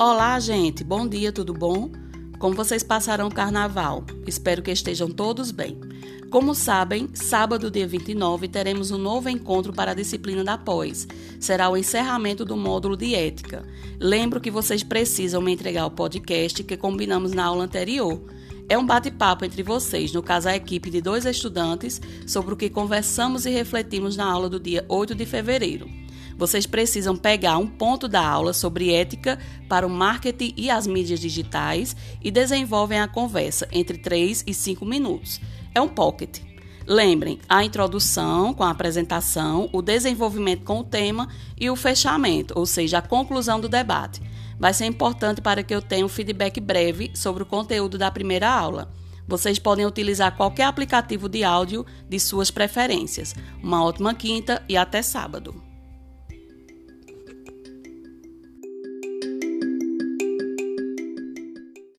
Olá, gente. Bom dia, tudo bom? Como vocês passaram o carnaval? Espero que estejam todos bem. Como sabem, sábado, dia 29, teremos um novo encontro para a disciplina da pós. Será o encerramento do módulo de ética. Lembro que vocês precisam me entregar o podcast que combinamos na aula anterior. É um bate-papo entre vocês, no caso a equipe de dois estudantes, sobre o que conversamos e refletimos na aula do dia 8 de fevereiro. Vocês precisam pegar um ponto da aula sobre ética para o marketing e as mídias digitais e desenvolvem a conversa entre 3 e 5 minutos. É um pocket. Lembrem, a introdução com a apresentação, o desenvolvimento com o tema e o fechamento, ou seja, a conclusão do debate. Vai ser importante para que eu tenha um feedback breve sobre o conteúdo da primeira aula. Vocês podem utilizar qualquer aplicativo de áudio de suas preferências. Uma ótima quinta e até sábado.